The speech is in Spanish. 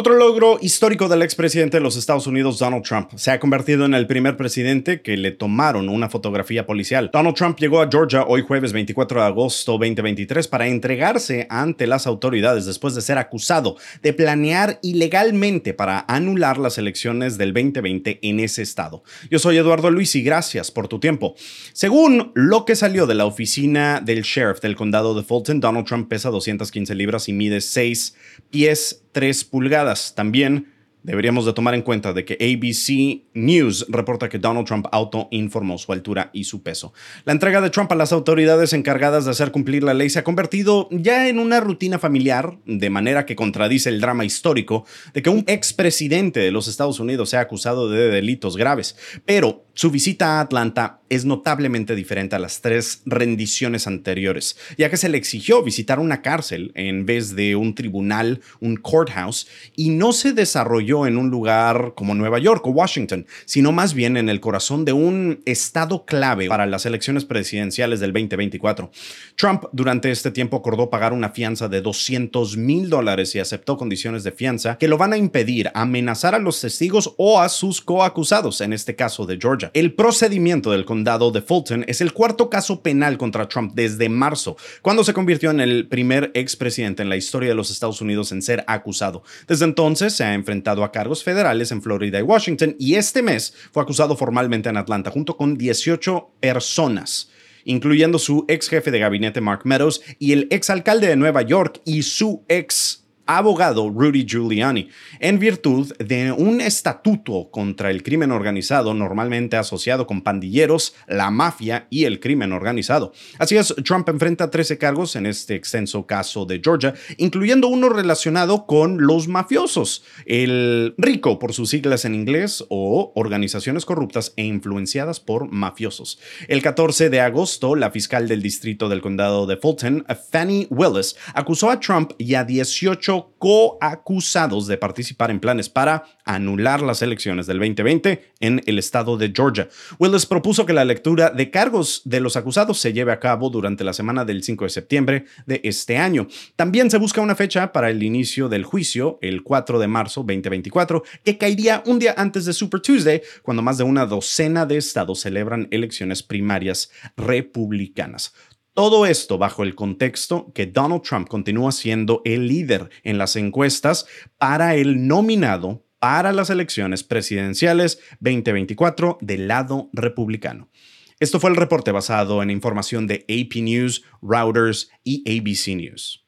Otro logro histórico del expresidente de los Estados Unidos, Donald Trump, se ha convertido en el primer presidente que le tomaron una fotografía policial. Donald Trump llegó a Georgia hoy jueves 24 de agosto 2023 para entregarse ante las autoridades después de ser acusado de planear ilegalmente para anular las elecciones del 2020 en ese estado. Yo soy Eduardo Luis y gracias por tu tiempo. Según lo que salió de la oficina del sheriff del condado de Fulton, Donald Trump pesa 215 libras y mide 6 pies 3 pulgadas. También deberíamos de tomar en cuenta de que ABC News reporta que Donald Trump autoinformó su altura y su peso. La entrega de Trump a las autoridades encargadas de hacer cumplir la ley se ha convertido ya en una rutina familiar, de manera que contradice el drama histórico de que un expresidente de los Estados Unidos sea acusado de delitos graves. Pero su visita a Atlanta es notablemente diferente a las tres rendiciones anteriores, ya que se le exigió visitar una cárcel en vez de un tribunal, un courthouse, y no se desarrolló en un lugar como Nueva York o Washington, sino más bien en el corazón de un estado clave para las elecciones presidenciales del 2024. Trump durante este tiempo acordó pagar una fianza de 200 mil dólares y aceptó condiciones de fianza que lo van a impedir amenazar a los testigos o a sus coacusados, en este caso de Georgia. El procedimiento del condado de Fulton es el cuarto caso penal contra Trump desde marzo, cuando se convirtió en el primer expresidente en la historia de los Estados Unidos en ser acusado. Desde entonces se ha enfrentado a cargos federales en Florida y Washington y este mes fue acusado formalmente en Atlanta junto con 18 personas incluyendo su ex jefe de gabinete Mark Meadows y el ex alcalde de Nueva York y su ex abogado Rudy Giuliani, en virtud de un estatuto contra el crimen organizado normalmente asociado con pandilleros, la mafia y el crimen organizado. Así es, Trump enfrenta 13 cargos en este extenso caso de Georgia, incluyendo uno relacionado con los mafiosos, el RICO por sus siglas en inglés o organizaciones corruptas e influenciadas por mafiosos. El 14 de agosto, la fiscal del distrito del condado de Fulton, Fanny Willis, acusó a Trump y a 18 coacusados de participar en planes para anular las elecciones del 2020 en el estado de Georgia. Willis propuso que la lectura de cargos de los acusados se lleve a cabo durante la semana del 5 de septiembre de este año. También se busca una fecha para el inicio del juicio, el 4 de marzo 2024, que caería un día antes de Super Tuesday, cuando más de una docena de estados celebran elecciones primarias republicanas. Todo esto bajo el contexto que Donald Trump continúa siendo el líder en las encuestas para el nominado para las elecciones presidenciales 2024 del lado republicano. Esto fue el reporte basado en información de AP News, Routers y ABC News.